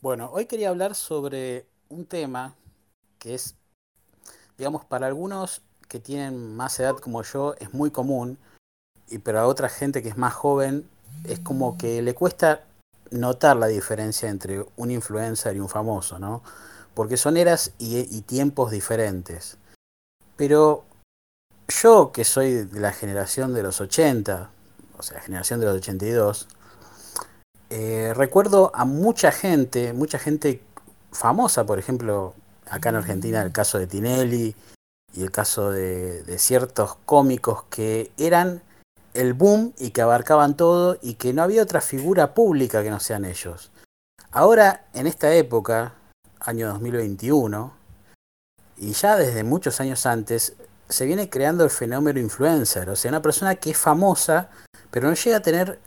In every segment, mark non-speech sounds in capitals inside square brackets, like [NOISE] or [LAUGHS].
Bueno, hoy quería hablar sobre un tema que es, digamos, para algunos que tienen más edad como yo es muy común, y para otra gente que es más joven es como que le cuesta notar la diferencia entre un influencer y un famoso, ¿no? Porque son eras y, y tiempos diferentes. Pero yo, que soy de la generación de los 80, o sea, la generación de los 82, eh, recuerdo a mucha gente, mucha gente famosa, por ejemplo, acá en Argentina el caso de Tinelli y el caso de, de ciertos cómicos que eran el boom y que abarcaban todo y que no había otra figura pública que no sean ellos. Ahora, en esta época, año 2021, y ya desde muchos años antes, se viene creando el fenómeno influencer, o sea, una persona que es famosa, pero no llega a tener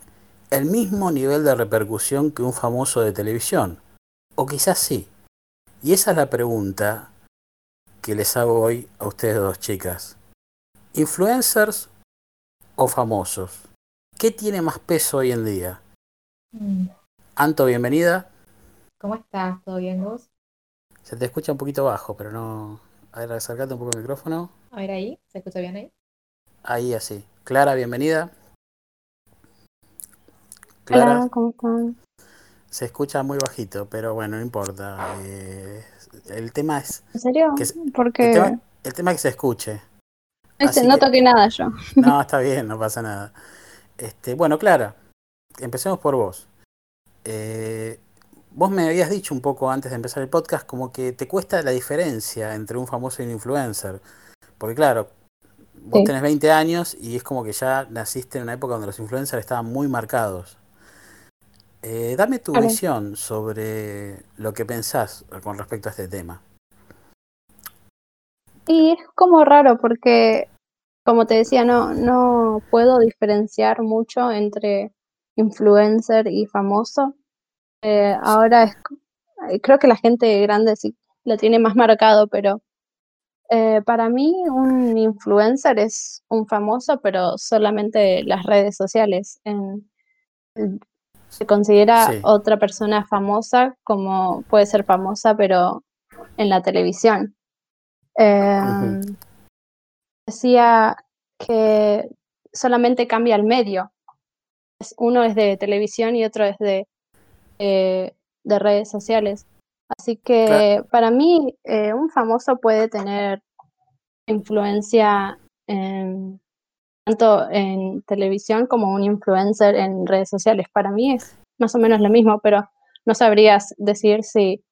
el mismo nivel de repercusión que un famoso de televisión. O quizás sí. Y esa es la pregunta que les hago hoy a ustedes dos chicas. ¿Influencers o famosos? ¿Qué tiene más peso hoy en día? Mm. Anto, bienvenida. ¿Cómo estás? ¿Todo bien vos? Se te escucha un poquito bajo, pero no... A ver, acercate un poco el micrófono. A ver ahí, ¿se escucha bien ahí? Ahí así. Clara, bienvenida. Hola, Clara, ¿cómo están? se escucha muy bajito, pero bueno, no importa. Eh, el tema es ¿En serio? que, se- el, Porque tema, el tema es que se escuche. este, no que, toqué nada yo. [LAUGHS] no, está bien, no pasa nada. Este, bueno, Clara, empecemos por vos. Eh, vos me habías dicho un poco antes de empezar el podcast como que te cuesta la diferencia entre un famoso y un influencer. Porque claro, vos Sí, tenés 20 años y es como que ya naciste en una época donde los influencers estaban muy marcados. Eh, dame tu visión sobre lo que pensás con respecto a este tema. Y es como raro porque, como te decía, no, no puedo diferenciar mucho entre influencer y famoso. Eh, ahora es, eh, creo que la gente grande sí lo tiene más marcado, pero eh, para mí un influencer es un famoso, pero solamente las redes sociales. En, se considera Sí, otra persona famosa como puede ser famosa, pero en la televisión. Em, decía que solamente cambia el medio. Uno es de televisión y otro es de, eh, de redes sociales. Así que para mí eh, un famoso puede tener influencia en, tanto en televisión como un influencer en redes sociales. Para mí es más o menos lo mismo, pero no sabrías decir si,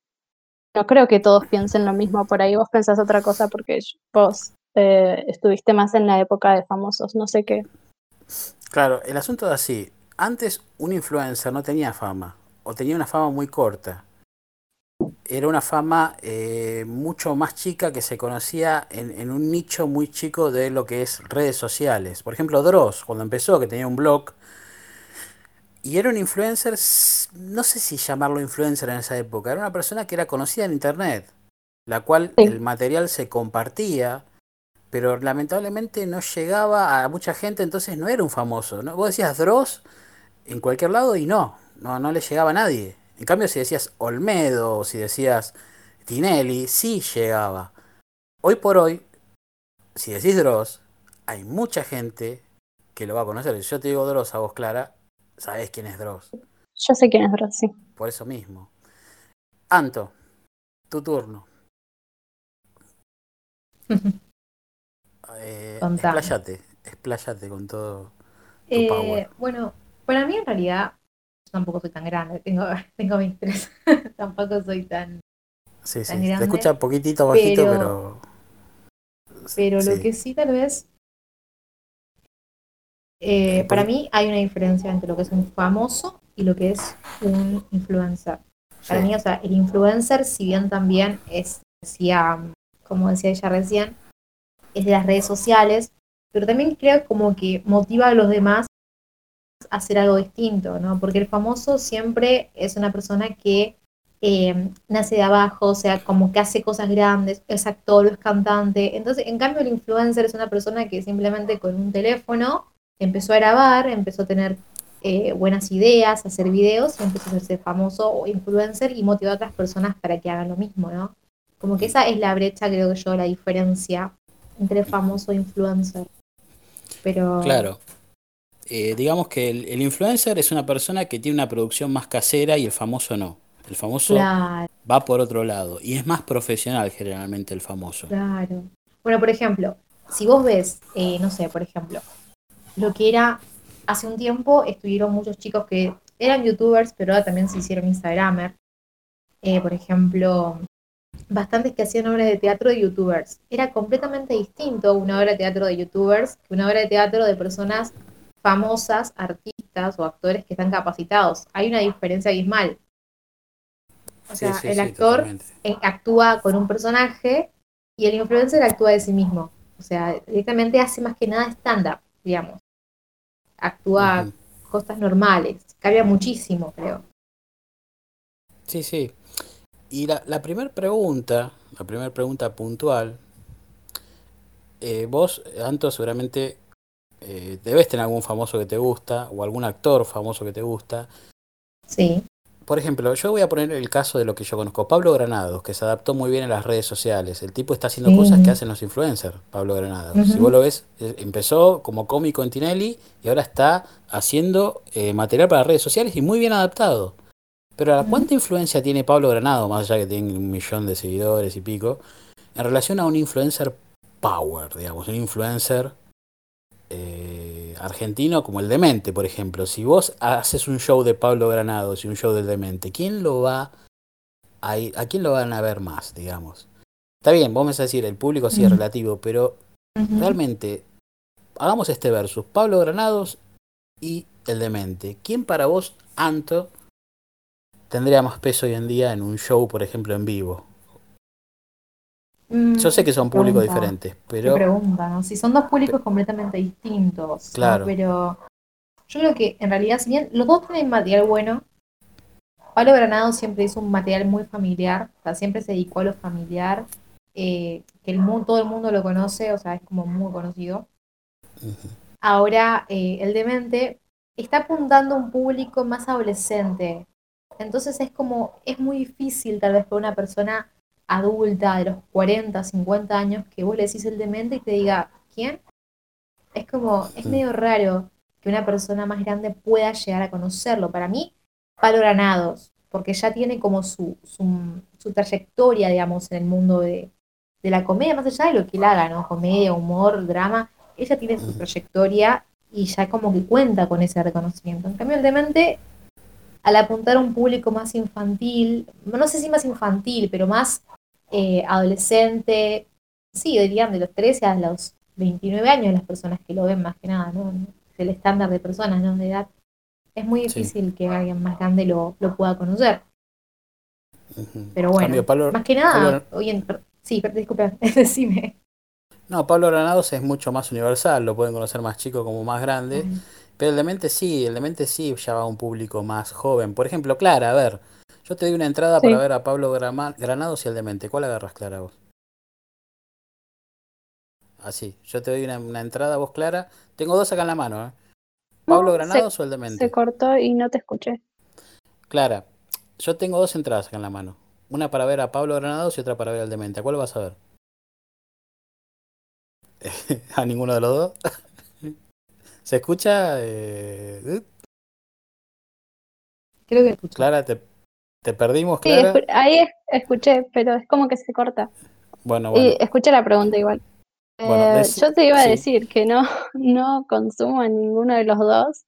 no creo que todos piensen lo mismo por ahí. Vos pensás otra cosa porque vos eh, estuviste más en la época de famosos, no sé qué. claro, el asunto es así. Antes un influencer no tenía fama, o tenía una fama muy corta. Era una fama eh, mucho más chica que se conocía en, en un nicho muy chico de lo que es redes sociales. Por ejemplo, Dross, cuando empezó, que tenía un blog, y era un influencer, no sé si llamarlo influencer en esa época, era una persona que era conocida en internet, la cual Sí, el material se compartía, pero lamentablemente no llegaba a mucha gente, entonces no era un famoso, ¿no? Vos decías Dross en cualquier lado y no, no, no le llegaba a nadie. En cambio, si decías Olmedo o si decías Tinelli, sí llegaba. Hoy por hoy, si decís Dross, hay mucha gente que lo va a conocer. Si yo te digo Dross a vos, Clara, sabés quién es Dross. yo sé quién es Dross, sí. Por eso mismo. Anto, tu turno. [LAUGHS] Eh, expláyate, expláyate con todo tu power. Eh, bueno, para mí en realidad, tampoco soy tan grande, tengo, [LAUGHS] tengo 23, [LAUGHS] tampoco soy tan, Sí, tan sí, te escucha un poquitito bajito, pero, pero pero lo que sí tal vez, eh, para mí hay una diferencia entre lo que es un famoso y lo que es un influencer. Para sí, mí, o sea, el influencer, si bien también es, decía, como decía ella recién, es de las redes sociales, pero también creo como que motiva a los demás hacer algo distinto, ¿no? Porque el famoso siempre es una persona que eh, nace de abajo, o sea, como que hace cosas grandes, es actor, es cantante. Entonces, en cambio, el influencer es una persona que simplemente con un teléfono empezó a grabar, empezó a tener eh, buenas ideas, hacer videos y empezó a hacerse famoso o influencer y motivar a otras personas para que hagan lo mismo, ¿no? Como que esa es la brecha, creo que yo, la diferencia entre famoso e influencer. Pero... Claro. Eh, digamos que el, el, influencer es una persona que tiene una producción más casera y el famoso no. El famoso Claro, va por otro lado y es más profesional generalmente el famoso. claro. Bueno, por ejemplo, si vos ves, eh, no sé, por ejemplo, lo que era hace un tiempo, estuvieron muchos chicos que eran youtubers, pero ahora también se hicieron instagramer. Eh, por ejemplo, bastantes que hacían obras de teatro de youtubers. Era completamente distinto una obra de teatro de youtubers que una obra de teatro de personas famosas, artistas o actores que están capacitados. Hay una diferencia abismal. O sea, sí, el actor eh, actúa con un personaje y el influencer actúa de sí mismo. O sea, directamente hace más que nada stand-up, digamos. Actúa cosas normales. Cambia muchísimo, creo. Sí, sí. Y la, la primera pregunta, la primera pregunta puntual, eh, vos, Anto, seguramente eh, debes tener algún famoso que te gusta o algún actor famoso que te gusta. Sí. Por ejemplo, yo voy a poner el caso de lo que yo conozco. Pablo Granados, que se adaptó muy bien a las redes sociales. El tipo está haciendo Sí. cosas que hacen los influencers, Pablo Granados. Si vos lo ves, eh, empezó como cómico en Tinelli y ahora está haciendo eh, material para redes sociales y muy bien adaptado. Pero ¿a Ujú. ¿cuánta influencia tiene Pablo Granado, más allá que tiene un millón de seguidores y pico, en relación a un influencer power, digamos, un influencer eh, argentino como el Demente, por ejemplo? Si vos haces un show de Pablo Granados y un show del Demente, ¿quién lo va a ir- a quién lo van a ver más, digamos? Está bien, vos me vas a decir, el público sí es relativo, pero realmente, hagamos este versus, Pablo Granados y el Demente. ¿Quién para vos, Anto, tendría más peso hoy en día en un show, por ejemplo, en vivo? Mm, Yo sé que son públicos pregunta, diferentes, pero pregunta, ¿no? Si son dos públicos completamente distintos, ¿no? Claro. Pero yo creo que en realidad, si bien los dos tienen material bueno, Pablo Granado siempre hizo un material muy familiar, o sea, siempre se dedicó a lo familiar, eh, que el mu- todo el mundo lo conoce, o sea, es como muy conocido. Ahora, eh, el demente está apuntando a un público más adolescente. Entonces es como, es muy difícil tal vez para una persona adulta de los 40, 50 años que vos le decís el demente y te diga, ¿quién? Es como, es medio raro que una persona más grande pueda llegar a conocerlo. Para mí, Palo Granados, porque ya tiene como su, su, su trayectoria, digamos, en el mundo de, de la comedia, más allá de lo que él haga, ¿no? Comedia, humor, drama, ella tiene su trayectoria y ya como que cuenta con ese reconocimiento. En cambio, el demente, al apuntar a un público más infantil, no sé si más infantil, pero más eh, adolescente, sí, dirían de los 13 a los 29 años las personas que lo ven más que nada, ¿no? El estándar de personas, ¿no? De edad. Es muy Sí. difícil que alguien más grande lo, lo pueda conocer. Pero bueno, Cambio, Pablo- más que nada, Pablo- hoy en- sí, per- disculpe, [LAUGHS] decime. no, Pablo Granados es mucho más universal, lo pueden conocer más chico como más grande, pero el Demente sí, el Demente sí ya va a un público más joven. Por ejemplo, Clara, a ver, yo te doy una entrada Sí. para ver a Pablo Grama- Granados y el Demente. ¿Cuál agarras, Clara, vos? Así, yo te doy una, una entrada, vos, Clara. Tengo dos acá en la mano, ¿eh? ¿Pablo No, Granados o el Se Demente? cortó y no te escuché. Clara, yo tengo dos entradas acá en la mano. Una para ver a Pablo Granados y otra para ver al Demente. ¿A cuál vas a ver? [LAUGHS] ¿A ninguno de los dos? [LAUGHS] ¿Se escucha? Eh. Creo que escuché. Clara, ¿te, te perdimos, Clara? ahí es- escuché, pero es como que se corta. Bueno, Y bueno. escuché la pregunta igual. Bueno, Eh, yo te iba a sí. decir que no, [LAUGHS] no consumo a ninguno de los dos.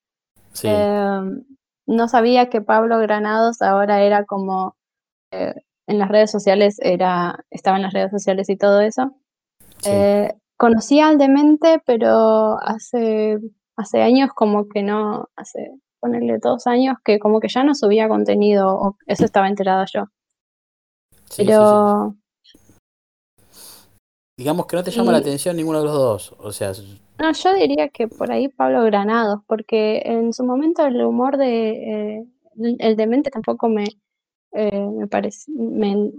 Sí, Eh, no sabía que Pablo Granados ahora era como eh, en las redes sociales, era, estaba en las redes sociales y todo eso. sí. Eh, conocía al demente, pero hace, hace años como que no, hace ponerle dos años que como que ya no subía contenido, o eso estaba enterada yo. sí, sí, sí. Pero Digamos que no te llama la atención ninguno de los dos. O sea, no, yo diría que por ahí Pablo Granados, porque en su momento el humor de eh, el, el demente tampoco me, eh, me parece, me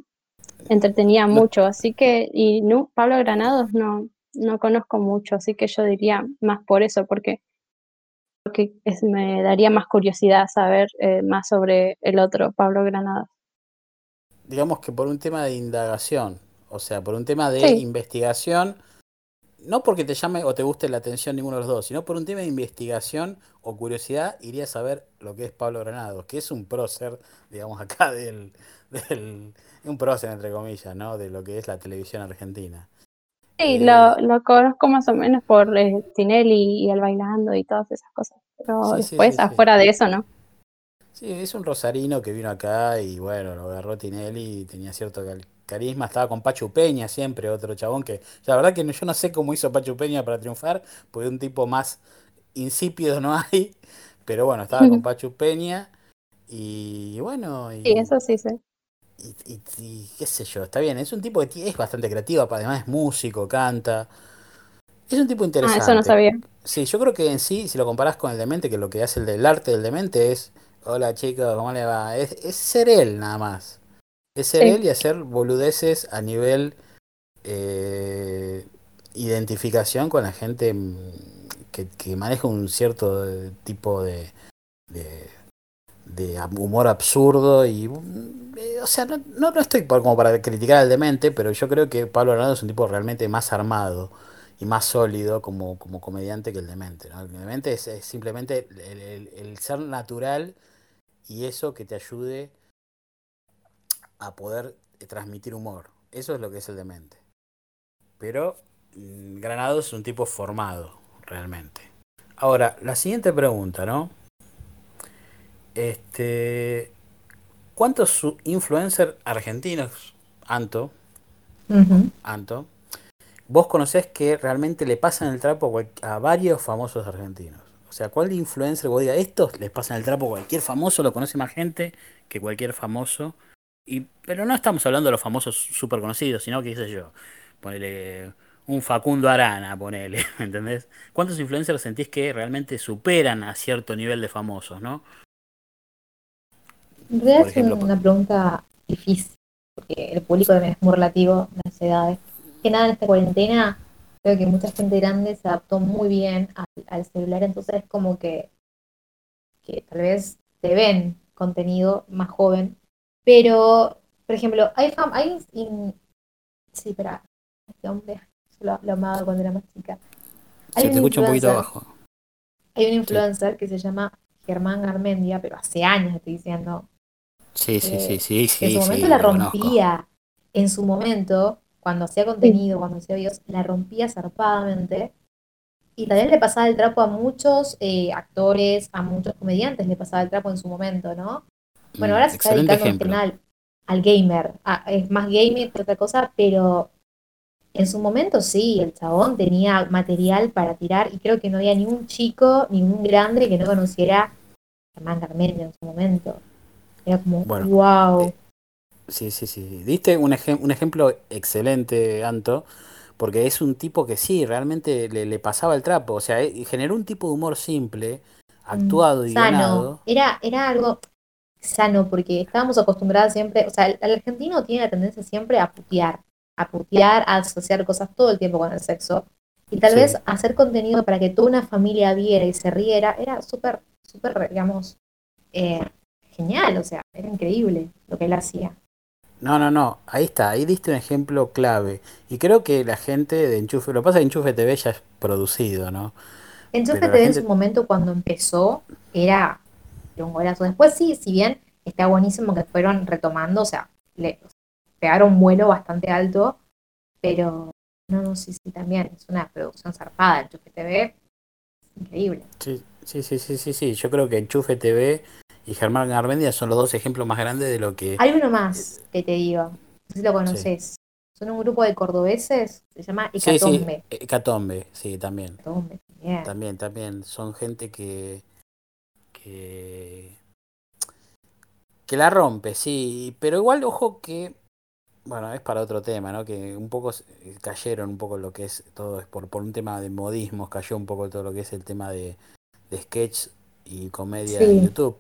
entretenía No- mucho, así que, y no, Pablo Granados no, no conozco mucho, así que yo diría más por eso, porque porque me daría más curiosidad saber eh, más sobre el otro, Pablo Granada. Digamos que por un tema de indagación, o sea, por un tema de investigación, no porque te llame o te guste la atención ninguno de los dos, sino por un tema de investigación o curiosidad, iría a saber lo que es Pablo Granados, que es un prócer, digamos, acá del, del un prócer, entre comillas, ¿no? De lo que es la televisión argentina. Sí, lo, lo, conozco más o menos por eh, Tinelli y el bailando y todas esas cosas. Pero después, afuera de eso, ¿no? Sí, es un rosarino que vino acá y bueno, lo agarró Tinelli y tenía cierto carisma. Estaba con Pachu Peña siempre, otro chabón que la verdad que yo no sé cómo hizo Pachu Peña para triunfar, porque un tipo más insípido no [LAUGHS] hay. Pero bueno, estaba con [LAUGHS] Pachu Peña y bueno. Y, sí, eso sí sé y, qué sé yo, está bien, es un tipo que es bastante creativo, además es músico, canta. Es un tipo interesante. Ah, eso no sabía. Sí, yo creo que en sí, si lo comparás con el demente, que lo que hace el del arte del demente es, hola chicos, ¿cómo le va? Es, ser él nada más. Es ser él y hacer boludeces a nivel eh, identificación con la gente mm, que, maneja un cierto tipo de, de, de humor absurdo y mm, eh, o sea, no, no, estoy como para criticar al demente, pero yo creo que Pablo Arnaldo es un tipo realmente más armado y más sólido como, como comediante que el demente. ¿no? El demente es, simplemente el, ser natural y eso que te ayude a poder transmitir humor. Eso es lo que es el demente. Pero mm, Granado es un tipo formado, realmente. Ahora, la siguiente pregunta, ¿no? Este, ¿Cuántos influencers argentinos, Anto, Anto, vos conocés que realmente le pasan el trapo a, varios famosos argentinos? O sea, ¿cuál influencer vos digas, estos les pasan el trapo a cualquier famoso, lo conoce más gente que cualquier famoso? Y, pero no estamos hablando de los famosos súper conocidos, sino que, qué sé yo, ponele un Facundo Arana, ponele, ¿me [LAUGHS] entendés? ¿Cuántos influencers sentís que realmente superan a cierto nivel de famosos, no? En realidad es una pregunta difícil, porque el público también es muy relativo a las edades. Que nada, en esta cuarentena, creo que mucha gente grande se adaptó muy bien al, celular, entonces es como que, que tal vez te ven contenido más joven. Pero, por ejemplo, hay, hay sí, espera, este hombre, lo, lo, amaba cuando era más chica. Hay te un poquito abajo. Hay un influencer que se llama Germán Garmendia, pero hace años estoy diciendo, Sí, sí, sí, sí, sí. En su momento la rompía. En su momento, cuando hacía contenido, cuando hacía videos, la rompía zarpadamente. Y también le pasaba el trapo a muchos eh, actores, a muchos comediantes le pasaba el trapo en su momento, ¿no? Bueno, mm, ahora se está dedicando al, al gamer. Ah, es más gamer que otra cosa, pero en su momento sí, el chabón tenía material para tirar y creo que no había ningún chico, ningún grande que no conociera a Germán Carmenio en su momento. Era como, wow. Eh, sí, sí, sí. Diste un, un ejemplo excelente, Anto, porque es un tipo que sí, realmente le, pasaba el trapo. O sea, eh, generó un tipo de humor simple, actuado y sano. Era, era algo sano, porque estábamos acostumbrados siempre, o sea, el, argentino tiene la tendencia siempre a putear, a putear, a asociar cosas todo el tiempo con el sexo. Y tal vez hacer contenido para que toda una familia viera y se riera era súper, súper, digamos, eh, genial, o sea, era increíble lo que él hacía. No, no, no, ahí está, ahí diste un ejemplo clave. Y creo que la gente de Enchufe, lo que pasa es que Enchufe TV ya es producido, ¿no? Enchufe TV en su momento cuando empezó era un golazo. Después sí, si bien está buenísimo que fueron retomando, o sea, le pegaron un vuelo bastante alto, pero no, no, sí, sí, también es una producción zarpada, Enchufe TV, increíble. Sí, sí, sí, sí, sí, sí, yo creo que Enchufe TV y Germán Garmendia son los dos ejemplos más grandes de lo que... Hay uno más que te digo, no sé si lo conoces. Son un grupo de cordobeses, se llama Hecatombe. Sí, sí, Hecatombe, sí, también. también. También, también. Son gente que, que... que la rompe, sí. Pero igual, ojo que... Bueno, es para otro tema, ¿no? Que un poco cayeron un poco lo que es todo, es por, por un tema de modismos, cayó un poco todo lo que es el tema de, de sketch y comedia en YouTube.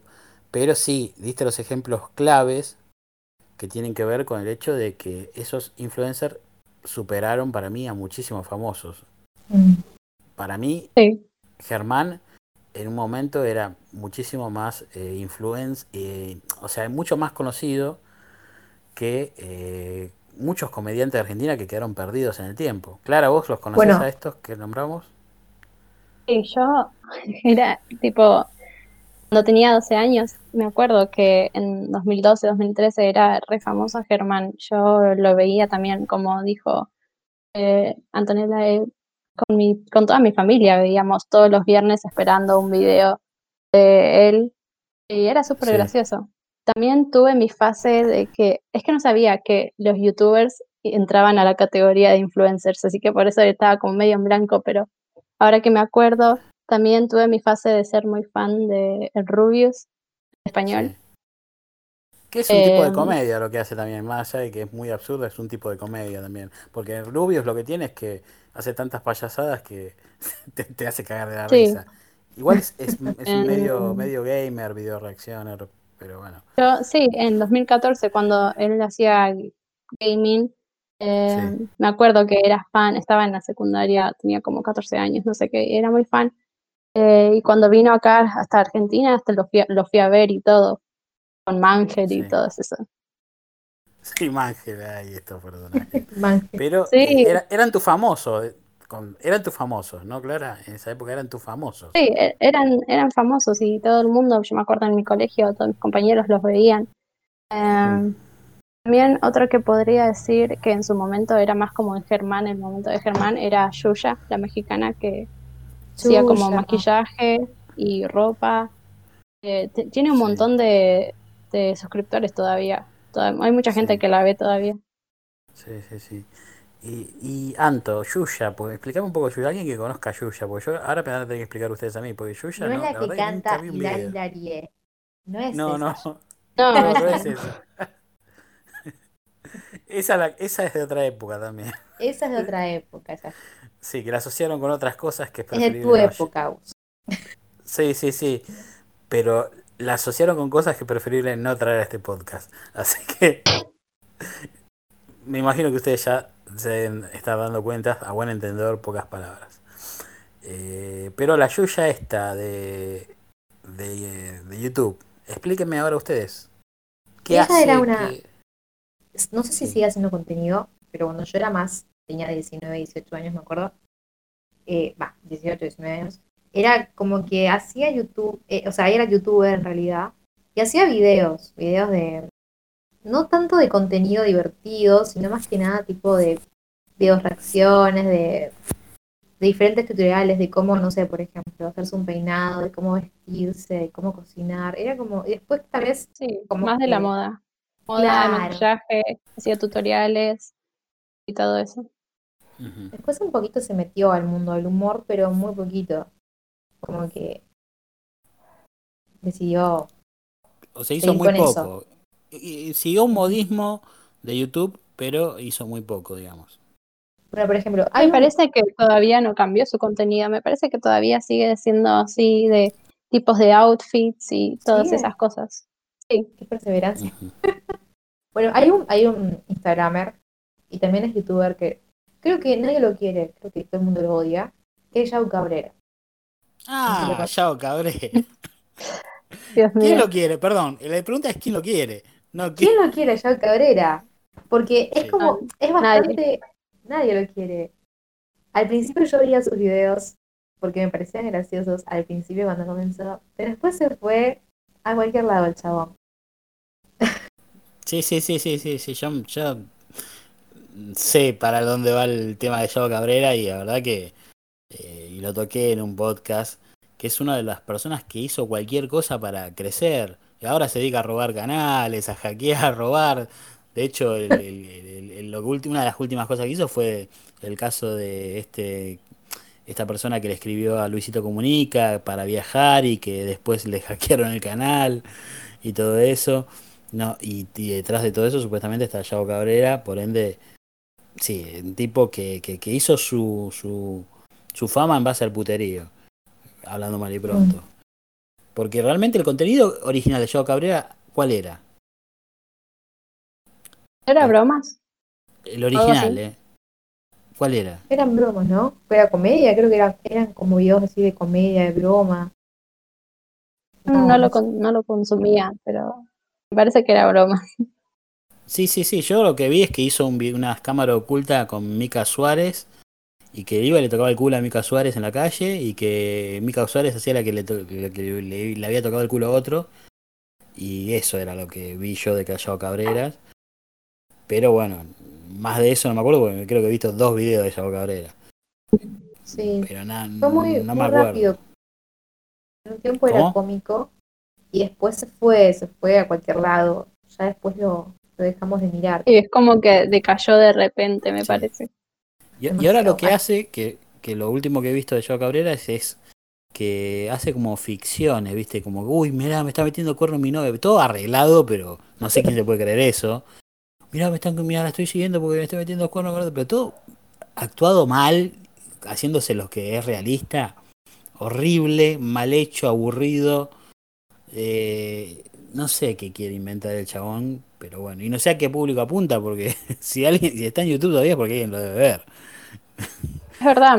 Pero sí, diste los ejemplos claves que tienen que ver con el hecho de que esos influencers superaron para mí a muchísimos famosos. Mm. Para mí, Germán en un momento era muchísimo más eh, influence, eh, o sea, mucho más conocido que eh, muchos comediantes de Argentina que quedaron perdidos en el tiempo. Clara, ¿vos los conocés Bueno. a estos que nombramos? Sí, yo [LAUGHS] era tipo, cuando tenía 12 años, me acuerdo que en 2012, 2013 era re famoso Germán. Yo lo veía también, como dijo eh, Antonella, eh, con, mi, con toda mi familia veíamos todos los viernes esperando un video de él y era súper Sí. gracioso. También tuve mi fase de que, es que no sabía que los youtubers entraban a la categoría de influencers, así que por eso estaba como medio en blanco, pero ahora que me acuerdo, también tuve mi fase de ser muy fan de Rubius español. Sí. Que es un tipo de Em, comedia lo que hace también, más allá de que es muy absurdo, es un tipo de comedia también. Porque Rubius lo que tiene es que hace tantas payasadas que [LAUGHS] te, te hace cagar de la Sí. risa. Igual es, es, [LAUGHS] es un Em, medio, medio gamer, video reaccioner, pero bueno. Yo sí, en 2014, cuando él hacía gaming, eh, Sí. me acuerdo que era fan, estaba en la secundaria, tenía como 14 años, no sé qué, era muy fan. Eh, y cuando vino acá hasta Argentina, hasta lo fui, a, lo fui a ver y todo, con Mangel y todo eso. Sí, Mangel, ay, estos personajes. [LAUGHS] Pero Sí. eh, era- eran tus famosos, eh, con- eran tus famosos, ¿no, Clara? En esa época eran tus famosos. Sí, e- eran, eran famosos y todo el mundo, yo me acuerdo en mi colegio, todos mis compañeros los veían. Eh, También otro que podría decir que en su momento era más como de Germán, el momento de Germán, era Yuya, la mexicana que hacía como maquillaje y ropa. Eh, tiene un Sí. montón de, de suscriptores todavía. Toda- hay mucha gente Sí. que la ve todavía. Sí, sí, sí. Y, y Anto, Yuya, pues explícame un poco Yuya, alguien que conozca a Yuya, porque yo ahora me van a tener que explicar ustedes a mí, porque Yuya No no, es la la que que canta un Hilari. Hilarie. No es No, esa. no, [LAUGHS] No, no, es- no es esa. [LAUGHS] Esa, la- esa es de otra época también. Esa es de [LAUGHS] otra época. esa. Sí, que la asociaron con otras cosas que es Es de preferible tu no- época. Gus. Sí, sí, sí. Pero la asociaron con cosas que preferible no traer a este podcast. Así que me imagino que ustedes ya se deben estar dando cuenta, a buen entendedor, pocas palabras. Eh, pero la Yuya esta de, de, de YouTube, explíquenme ahora ustedes. ¿Qué Ella hace? era una- ¿Qué- No sé si sigue haciendo contenido, pero cuando yo era más, tenía 19, 18 años, me acuerdo. eh, Va, 18, 19 años. Era como que hacía YouTube, eh, o sea, era youtuber en realidad. Y hacía videos, videos de. No tanto de contenido divertido, sino más que nada tipo de videos reacciones, de, de diferentes tutoriales de cómo, no sé, por ejemplo, hacerse un peinado, de cómo vestirse, de cómo cocinar. Era como. Y después tal vez Sí, Como más de la moda. Moda, Claro. maquillaje, hacía tutoriales y todo eso. Después un poquito se metió al mundo del humor, pero muy poquito. Como que decidió. O sea, hizo muy con poco. Y- siguió un modismo de YouTube, pero hizo muy poco, digamos. Bueno, por ejemplo, hay Me parece que todavía no cambió su contenido, me parece que todavía sigue siendo así de tipos de outfits y todas esas cosas. qué perseverancia. [LAUGHS] Bueno, hay un, hay un Instagramer y también es youtuber que creo que nadie lo quiere, creo que todo el mundo lo odia, que es Yao Cabrera. Ah, Yao Cabrera. [LAUGHS] Dios ¿Quién mío. lo quiere? Perdón, la pregunta es quién lo quiere. No, ¿Quién ¿quién? lo quiere a Yao Cabrera? Porque es Sí. como, es Nadie. bastante, nadie lo quiere. Al principio yo veía sus videos porque me parecían graciosos al principio cuando comenzó, pero después se fue a cualquier lado el chabón. Sí, sí, sí, sí, sí, sí, yo, yo sé para dónde va el tema de Yao Cabrera y la verdad que, eh, y lo toqué en un podcast, que es una de las personas que hizo cualquier cosa para crecer. Y ahora se dedica a robar canales, a hackear, a robar. De hecho, el- lo que una de las últimas cosas que hizo fue el caso de este esta persona que le escribió a Luisito Comunica para viajar y que después le [LAUGHS] hackearon el canal y todo eso. No, y, y detrás de todo eso supuestamente está Yao Cabrera, por ende, sí, un tipo que, que, que hizo su, su, su fama en base al puterío, hablando mal y pronto. Porque realmente el contenido original de Yao Cabrera, ¿cuál era? ¿Era bromas? El original. ¿eh? ¿Cuál era? Eran bromas, ¿no? Era comedia, creo que eran, eran como videos así de comedia, de broma. No lo, con- no lo consumía, pero me parece que era broma. Sí, sí, sí. Yo lo que vi es que hizo un, una cámara oculta con Mica Suárez y que iba y le tocaba el culo a Mica Suárez en la calle y que Mica Suárez hacía la que le, que le, le había tocado el culo a otro. Y eso era lo que vi yo de Callao Cabreras. Pero bueno, más de eso no me acuerdo porque creo que he visto dos videos de Callao Cabrera. Sí, Pero nada, muy, no muy me acuerdo. rápido. En un tiempo era cómico y después se fue, se fue a cualquier lado. Ya después lo, lo dejamos de mirar. Y es como que decayó de repente, me Sí. parece. Y, y ahora lo que hace, que, que lo último que he visto de Joao Cabrera es, es que hace como ficciones, ¿viste? Como, uy, mirá, me está metiendo cuerno mi novia. Todo arreglado, pero no sé quién se puede creer eso. Mirá, me están, mirá, la estoy siguiendo porque me estoy metiendo cuerno con otro", Pero todo actuado mal, haciéndose lo que es realista. Horrible, mal hecho, aburrido. Eh, no sé qué quiere inventar el chabón, pero bueno. Y no sé a qué público apunta, porque [LAUGHS] si alguien si está en YouTube todavía es porque alguien lo debe ver. Es verdad,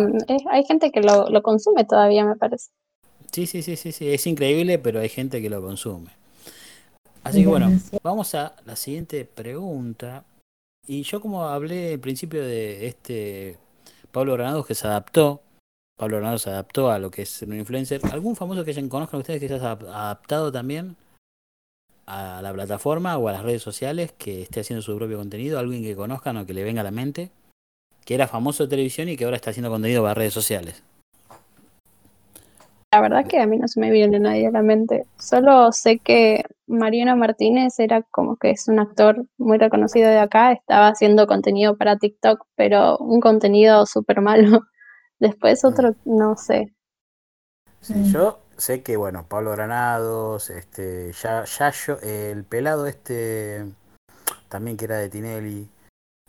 hay gente que lo, lo consume todavía, me parece. Sí, sí, sí, sí, sí, es increíble, pero hay gente que lo consume. Así que bueno, vamos a la siguiente pregunta. Y yo como hablé al principio de este Pablo Granados que se adaptó, Pablo Granados se adaptó a lo que es un influencer. ¿Algún famoso que hayan conozcan ustedes que se haya adap- adaptado también a la plataforma o a las redes sociales, que esté haciendo su propio contenido? ¿Alguien que conozcan o que le venga a la mente? Que era famoso de televisión y que ahora está haciendo contenido para redes sociales. La verdad que a mí no se me viene nadie a la mente. Solo sé que Mariano Martínez era como que es un actor muy reconocido de acá, estaba haciendo contenido para TikTok, pero un contenido súper malo. [LAUGHS] Después otro, no sé. Sí, yo sé que, bueno, Pablo Granados, este, Ya- Yayo, el pelado este, también que era de Tinelli,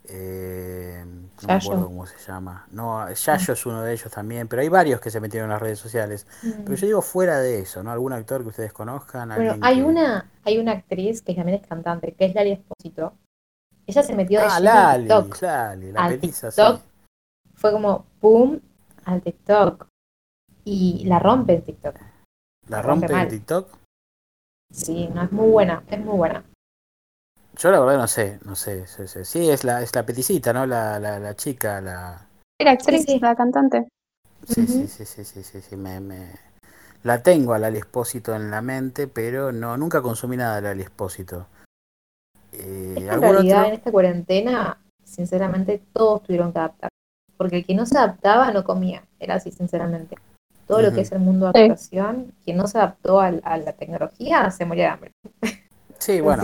eh, no me acuerdo cómo se llama. No, Yayo es uno de ellos también, pero hay varios que se metieron en las redes sociales. Pero yo digo fuera de eso, ¿no? ¿Algún actor que ustedes conozcan? Bueno, hay que- una, hay una actriz que también es cantante, que es Lali Espósito. Ella se metió de Ah, Lali, TikTok. Lali, la Al petiza, sí. TikTok. Fue como boom al TikTok. Y la rompe en TikTok. ¿La rompe rompe en. TikTok? Sí, no, es muy buena, es muy buena. Yo la verdad no sé, no sé. sé, sé. Sí, es la, es la peticita, ¿no? La, la, la chica, la... Era actriz, sí. la cantante. Sí, sí, sí, sí, sí, sí, sí, me, me- La tengo a Lali Espósito en la mente, pero no, nunca consumí nada de Lali Espósito. Eh, Es que en ¿algún realidad otro? en esta cuarentena, sinceramente, todos tuvieron que adaptar. Porque el que no se adaptaba no comía. Era así, sinceramente. Todo lo que es el mundo de Sí. actuación, quien no se adaptó al- a, la tecnología se moría de hambre. Sí, [LAUGHS] bueno,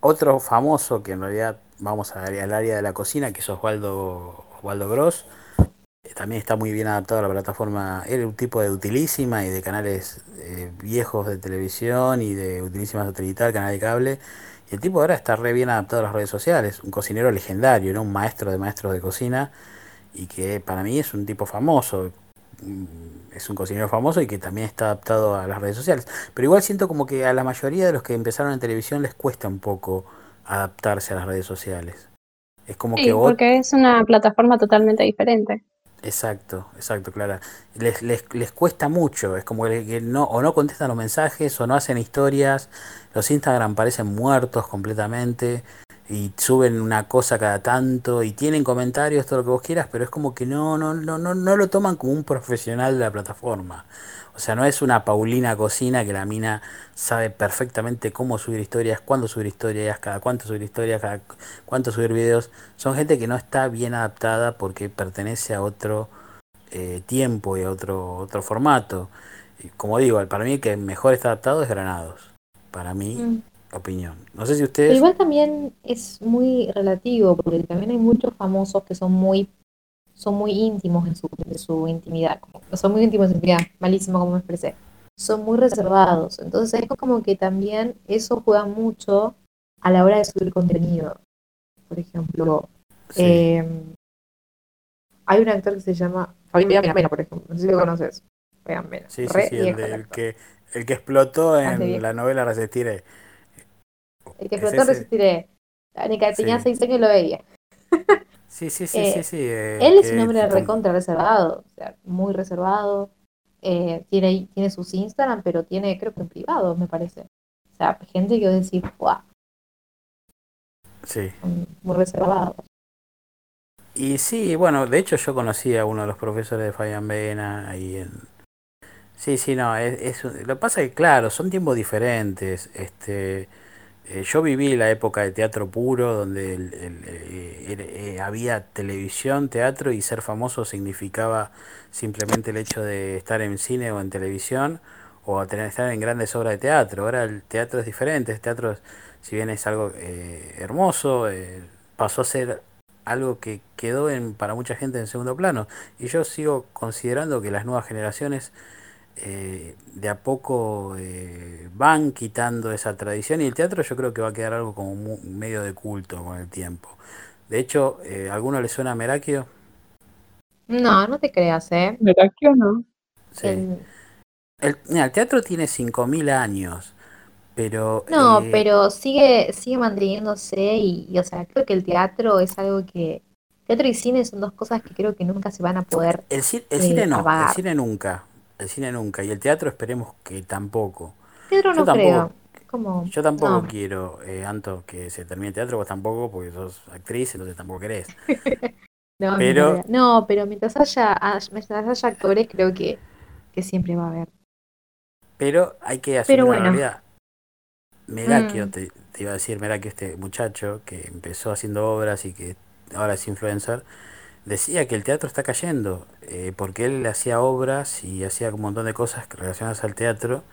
otro famoso que en realidad vamos a- al área de la cocina, que es Osvaldo, Osvaldo Gross. eh, También está muy bien adaptado a la plataforma. Era un tipo de utilísima y de canales eh, viejos de televisión y de utilísima satelital, canal de cable. Y el tipo ahora está re bien adaptado a las redes sociales. Un cocinero legendario, ¿no? Un maestro de maestros de cocina. Y que para mí es un tipo famoso. Mm, Es un cocinero famoso y que también está adaptado a las redes sociales. Pero igual siento como que a la mayoría de los que empezaron en televisión les cuesta un poco adaptarse a las redes sociales. Es como Sí, que vos... porque es una plataforma totalmente diferente. Exacto, exacto, Clara. Les, les, les cuesta mucho, es como que no, o no contestan los mensajes, o no hacen historias, los Instagram parecen muertos completamente, y suben una cosa cada tanto, y tienen comentarios, todo lo que vos quieras, pero es como que no, no, no, no, no lo toman como un profesional de la plataforma. O sea, no es una Paulina Cocina que la mina sabe perfectamente cómo subir historias, cuándo subir historias, cada cuánto subir historias, cada cu- cuánto subir videos. Son gente que no está bien adaptada porque pertenece a otro eh, tiempo y a otro, otro formato. Y como digo, para mí el que mejor está adaptado es Granados. Para mi Mm. Opinión. No sé si Pero ustedes... igual también es muy relativo, porque también hay muchos famosos que son muy son muy íntimos en su, en su intimidad, como, son muy íntimos en su intimidad, malísimo como me expresé, son muy reservados, entonces es como que también eso juega mucho a la hora de subir contenido. Por ejemplo, Sí. eh, hay un actor que se llama Fabián Mena, por ejemplo, no sé si lo conoces. Fabián Mena, Sí, sí, sí, el, de- el que, el que explotó Bastante en la novela Resistiré. El que ¿Es explotó resistiré. Ni que tenía seis años lo veía. Sí, sí, sí, Eh, sí, sí. eh, Él es un hombre recontra reservado, o sea, muy reservado. eh, tiene, tiene sus Instagram, pero tiene, creo que en privado, me parece. O sea, gente que decir, ¡guau! Sí. Muy reservado. Y sí, bueno, de hecho yo conocí a uno de los profesores de Fabián Vena ahí en... Sí, sí, no, es, es, lo que pasa es que, claro, son tiempos diferentes. Este, eh, yo viví la época de teatro puro, donde el, el, eh, eh, había televisión, teatro, y ser famoso significaba simplemente el hecho de estar en cine o en televisión, o tener, estar en grandes obras de teatro. Ahora el teatro es diferente, el teatro, si bien es algo hermoso, pasó a ser algo que quedó en, para mucha gente en segundo plano. Y yo sigo considerando que las nuevas generaciones eh, de a poco eh, van quitando esa tradición y el teatro yo creo que va a quedar algo como un medio de culto con el tiempo. De hecho, eh, ¿alguno le suena a Merakio? No, no te creas, ¿eh? Merakio no. Sí. El, mira, el teatro tiene 5.000 años. Pero, no, eh, pero sigue, sigue manteniéndose y, o sea, creo que el teatro es algo que... Teatro y cine son dos cosas que creo que nunca se van a poder... El, el cine no, el cine nunca, el cine nunca, y el teatro esperemos que tampoco. Teatro no creo. Como, yo tampoco quiero, eh, Anto, que se termine el teatro, vos tampoco, porque sos actriz, entonces tampoco querés. [LAUGHS] no, pero... no, pero mientras haya, mientras haya actores, creo que, que siempre va a haber. Pero hay que asumir una realidad Merakio, mm. te, iba a decir, Merakio, este muchacho que empezó haciendo obras y que ahora es influencer, decía que el teatro está cayendo, eh, porque él hacía obras y hacía un montón de cosas relacionadas al teatro,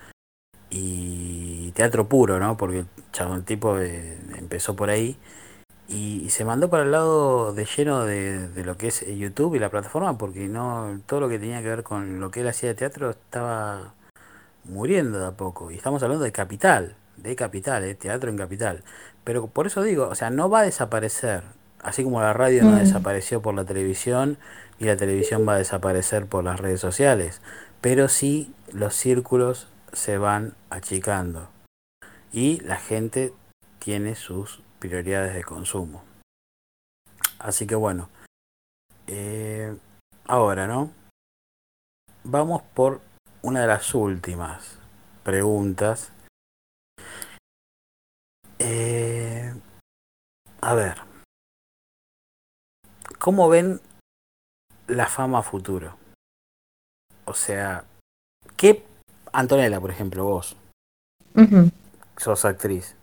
y teatro puro, ¿no? Porque el tipo eh, empezó por ahí, y, se mandó para el lado de lleno de, de, lo que es YouTube y la plataforma, porque no todo lo que tenía que ver con lo que él hacía de teatro estaba muriendo de a poco, y estamos hablando de capital de capital, eh, teatro en capital. Pero por eso digo, o sea, no va a desaparecer, así como la radio no mm. desapareció por la televisión y la televisión va a desaparecer por las redes sociales, pero sí los círculos se van achicando y la gente tiene sus prioridades de consumo. Así que bueno, eh, ahora, ¿no? Vamos por una de las últimas preguntas eh, a ver. ¿Cómo ven la fama futuro? O sea, ¿qué... Antonella, por ejemplo, vos. Sos actriz.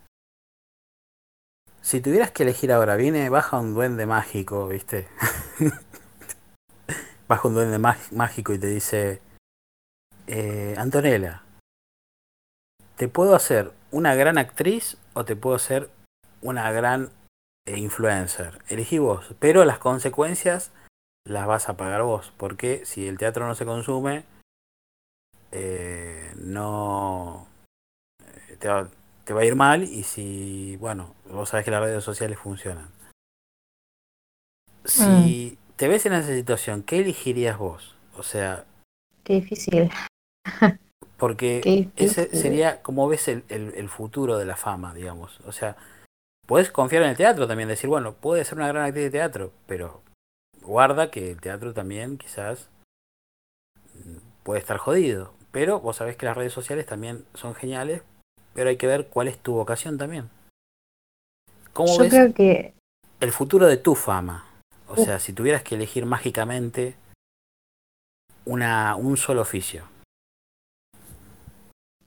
Si tuvieras que elegir ahora, viene, baja un duende mágico, ¿viste? [LAUGHS] baja un duende mágico y te dice, eh, Antonella, ¿te puedo hacer una gran actriz o te puedo ser una gran eh, influencer. Elegí vos, pero las consecuencias las vas a pagar vos, porque si el teatro no se consume, eh, no eh, te va, te va, a ir mal y si, bueno, vos sabés que las redes sociales funcionan. Si mm. te ves en esa situación, ¿qué elegirías vos? O sea... Qué difícil. Porque [LAUGHS] ese sería como ves el, el, futuro de la fama, digamos. O sea, puedes confiar en el teatro también, decir, bueno, puede ser una gran actriz de teatro, pero guarda que el teatro también quizás puede estar jodido. Pero vos sabés que las redes sociales también son geniales, pero hay que ver cuál es tu vocación también. ¿Cómo Yo creo que... el futuro de tu fama? O sea, si tuvieras que elegir mágicamente una, un solo oficio.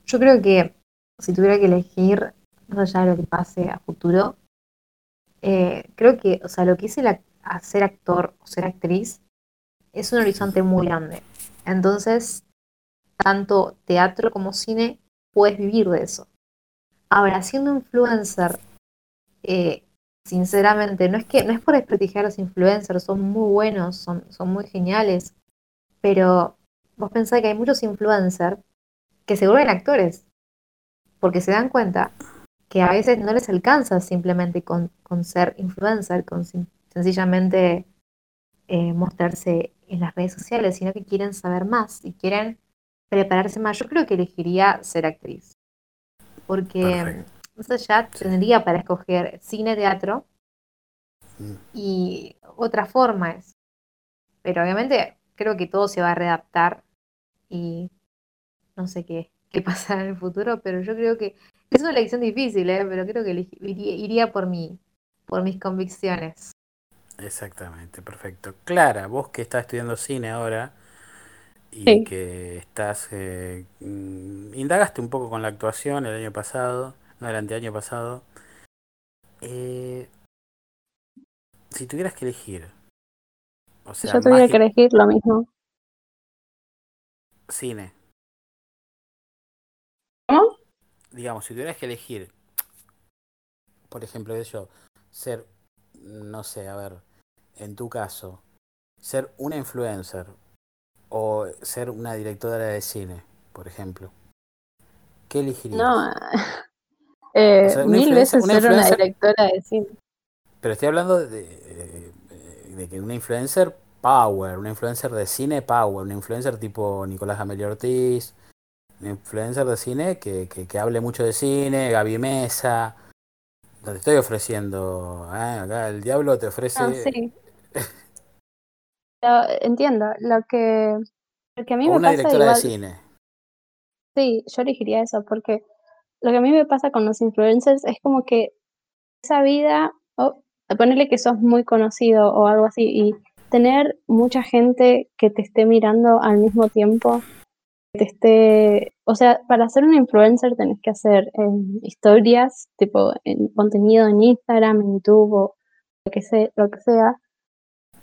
Yo creo que si tuviera que elegir, más lo que pase a futuro, eh, creo que, o sea, lo que es el ser actor o ser actriz es un horizonte muy grande. Entonces, tanto teatro como cine, puedes vivir de eso. Ahora, siendo influencer, eh, sinceramente, no es que no es por desprestigiar a los influencers, son muy buenos, son, son muy geniales, pero vos pensás que hay muchos influencers que se vuelven actores, porque se dan cuenta que a veces no les alcanza simplemente con, ser influencer, con sencillamente eh, mostrarse en las redes sociales, sino que quieren saber más y quieren prepararse más. Yo creo que elegiría ser actriz, porque eso ya tendría para escoger cine, teatro mm. y otras formas. Pero obviamente creo que todo se va a readaptar y no sé qué, qué [LAUGHS] pasará en el futuro, pero yo creo que es una elección difícil, ¿eh? pero creo que iría, iría por, mi, por mis convicciones. Exactamente, perfecto. Clara, vos que estás estudiando cine ahora y Sí. que estás, eh, mm, indagaste un poco con la actuación el año pasado, no el anteaño pasado. Eh, si tuvieras que elegir, o Si sea, yo tuviera que elegir lo mismo. cine, ¿Cómo? Digamos, si tuvieras que elegir, por ejemplo, sé yo, ser, no sé, a ver, en tu caso, ser una influencer o ser una directora de cine, por ejemplo, ¿qué elegirías? No. [LAUGHS] eh, O sea, una mil veces una ser una directora de cine. Pero estoy hablando de, eh, de que una influencer power, una influencer de cine power, una influencer tipo Nicolás Amelio Ortiz, influencer de cine que, que, que hable mucho de cine, Gaby Mesa. Te estoy ofreciendo, ¿eh? acá el diablo te ofrece... No, sí. Lo- entiendo. Lo que, lo que a mí o me una pasa directora igual, de cine. sí, yo elegiría eso, porque lo que a mí me pasa con los influencers es como que esa vida, o ponerle que sos muy conocido o algo así, y tener mucha gente que te esté mirando al mismo tiempo, te esté, o sea, para ser un influencer tenés que hacer eh, historias, tipo en contenido en Instagram, en YouTube o lo que sea, lo que sea.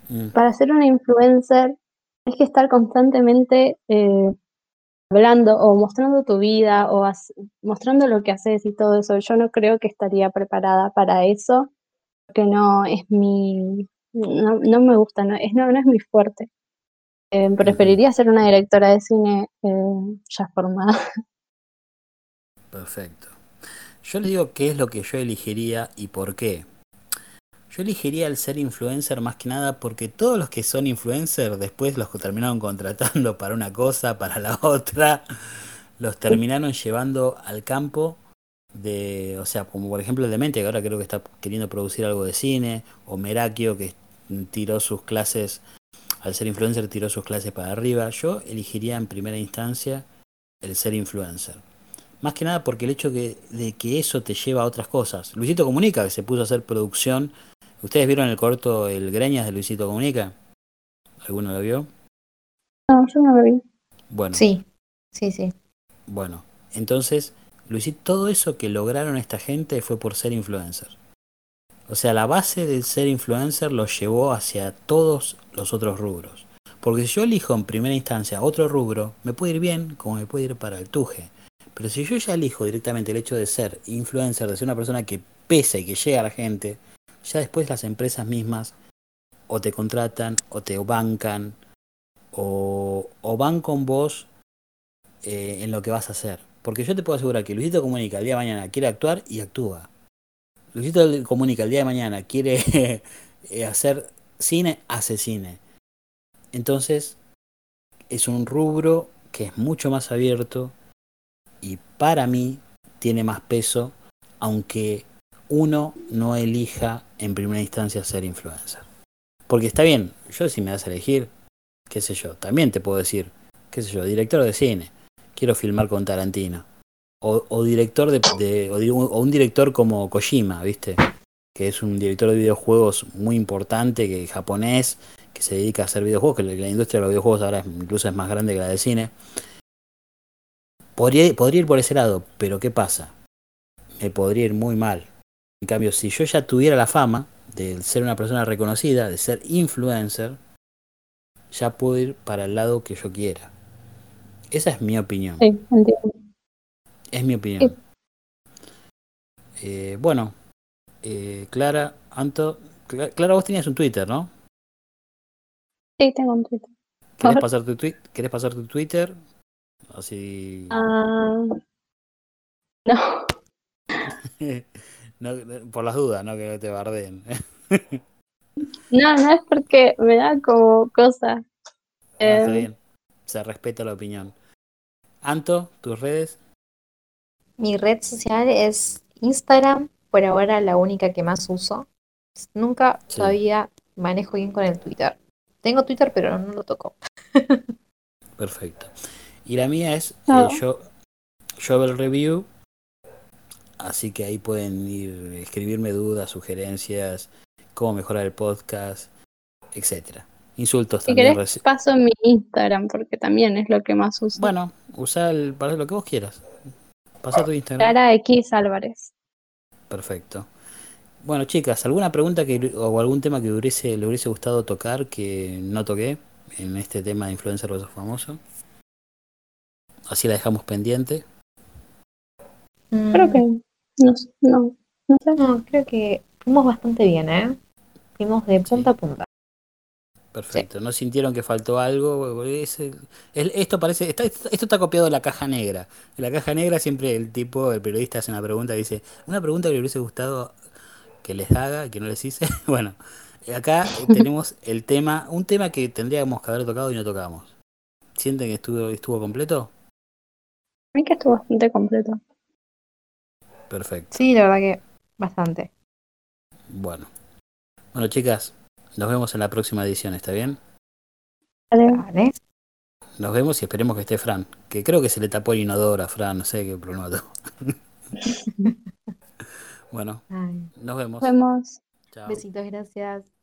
Mm, Para ser una influencer tienes que estar constantemente eh, hablando o mostrando tu vida o mostrando lo que haces y todo eso. Yo no creo que estaría preparada para eso, porque no es mi, no, no me gusta, no es, no, no es mi fuerte. Eh, preferiría ser una directora de cine eh, ya formada. perfecto. Yo les digo qué es lo que yo elegiría y por qué. Yo elegiría el ser influencer más que nada porque todos los que son influencers después los que terminaron contratando para una cosa, para la [LAUGHS] otra, los terminaron llevando al campo de, o sea, como por ejemplo el Demente, que ahora creo que está queriendo producir algo de cine, o Merakio, que tiró sus clases, al ser influencer tiró sus clases para arriba. Yo elegiría en primera instancia el ser influencer. Más que nada porque el hecho que, de que eso te lleva a otras cosas. Luisito Comunica, que se puso a hacer producción. ¿Ustedes vieron el corto El Greñas de Luisito Comunica? ¿Alguno lo vio? No, yo no lo vi. Bueno, Sí, sí, sí. bueno. Entonces, Luisito, todo eso que lograron esta gente fue por ser influencer. O sea, la base del ser influencer lo llevó hacia todos los otros rubros. Porque si yo elijo en primera instancia otro rubro, me puede ir bien como me puede ir para el tuje. Pero si yo ya elijo directamente el hecho de ser influencer, de ser una persona que pesa y que llega a la gente, ya después las empresas mismas o te contratan o te bancan o, o van con vos eh, en lo que vas a hacer. Porque yo te puedo asegurar que Luisito Comunica el día de mañana quiere actuar y actúa. Luisito Comunica el día de mañana quiere [LAUGHS] eh, hacer cine, hace cine. Entonces, es un rubro que es mucho más abierto y para mí tiene más peso, aunque uno no elija en primera instancia ser influencer. Porque está bien, yo si me das a elegir, qué sé yo, también te puedo decir, qué sé yo, director de cine, quiero filmar con Tarantino. O, director de, o, o un director como Kojima, ¿viste? Que es un director de videojuegos muy importante, que japonés, que se dedica a hacer videojuegos, que la, industria de los videojuegos ahora es- incluso es más grande que la del cine. Podría, podría ir por ese lado, pero ¿qué pasa? Me podría ir muy mal. En cambio, si yo ya tuviera la fama de ser una persona reconocida, de ser influencer, ya puedo ir para el lado que yo quiera. Esa es mi opinión. Sí, entiendo. Es mi opinión. Eh, bueno, eh, Clara, Anto, Cla- Clara, vos tenías un Twitter, ¿no? Sí, tengo un Twitter. ¿Querés pasar tu, twi- ¿Querés pasar tu Twitter? Así... Ah, [LAUGHS] no, por las dudas, ¿no? Que no te bardeen. no, no es porque me da como cosa. Ah, está Eh, bien. Se respeta la opinión. Anto, tus redes. Mi red social es Instagram, por ahora la única que más uso. Nunca Sí. todavía manejo bien con el Twitter. Tengo Twitter, pero no lo toco. [LAUGHS] Perfecto. Y la mía es Ah. eh, yo, Shovel Review. Así que ahí pueden ir escribirme dudas, sugerencias, cómo mejorar el podcast, etcétera. Insultos Si también. querés, paso mi Instagram porque también es lo que más uso. Bueno, usa el, para lo que vos quieras. Pasa tu Instagram. Clara X Álvarez. Perfecto. Bueno, chicas, ¿alguna pregunta que, o algún tema que hubiese, le hubiese gustado tocar que no toqué en este tema de influencer versus famoso? Así la dejamos pendiente. Creo que no, no, no sé. Mm, No, creo que fuimos bastante bien, ¿eh? Fuimos de punta a punta. Perfecto. ¿No sintieron que faltó algo? Es- es- esto parece, está, esto está copiado de la caja negra. En la caja negra siempre el tipo, el periodista hace una pregunta y dice, una pregunta que le hubiese gustado que les haga, que no les hice. [LAUGHS] Bueno, acá [LAUGHS] tenemos el tema, un tema que tendríamos que haber tocado y no tocamos. ¿Sienten que estuvo, estuvo completo? A mí que estuvo bastante completo. Perfecto. Sí, la verdad que bastante. Bueno. Bueno, chicas, nos vemos en la próxima edición, ¿está bien? Vale. Vale. Nos vemos y esperemos que esté Fran. Que creo que se le tapó el inodoro a Fran, no sé qué problema tuvo. [LAUGHS] bueno, Ay, nos vemos. Nos vemos. Chao. besitos, gracias.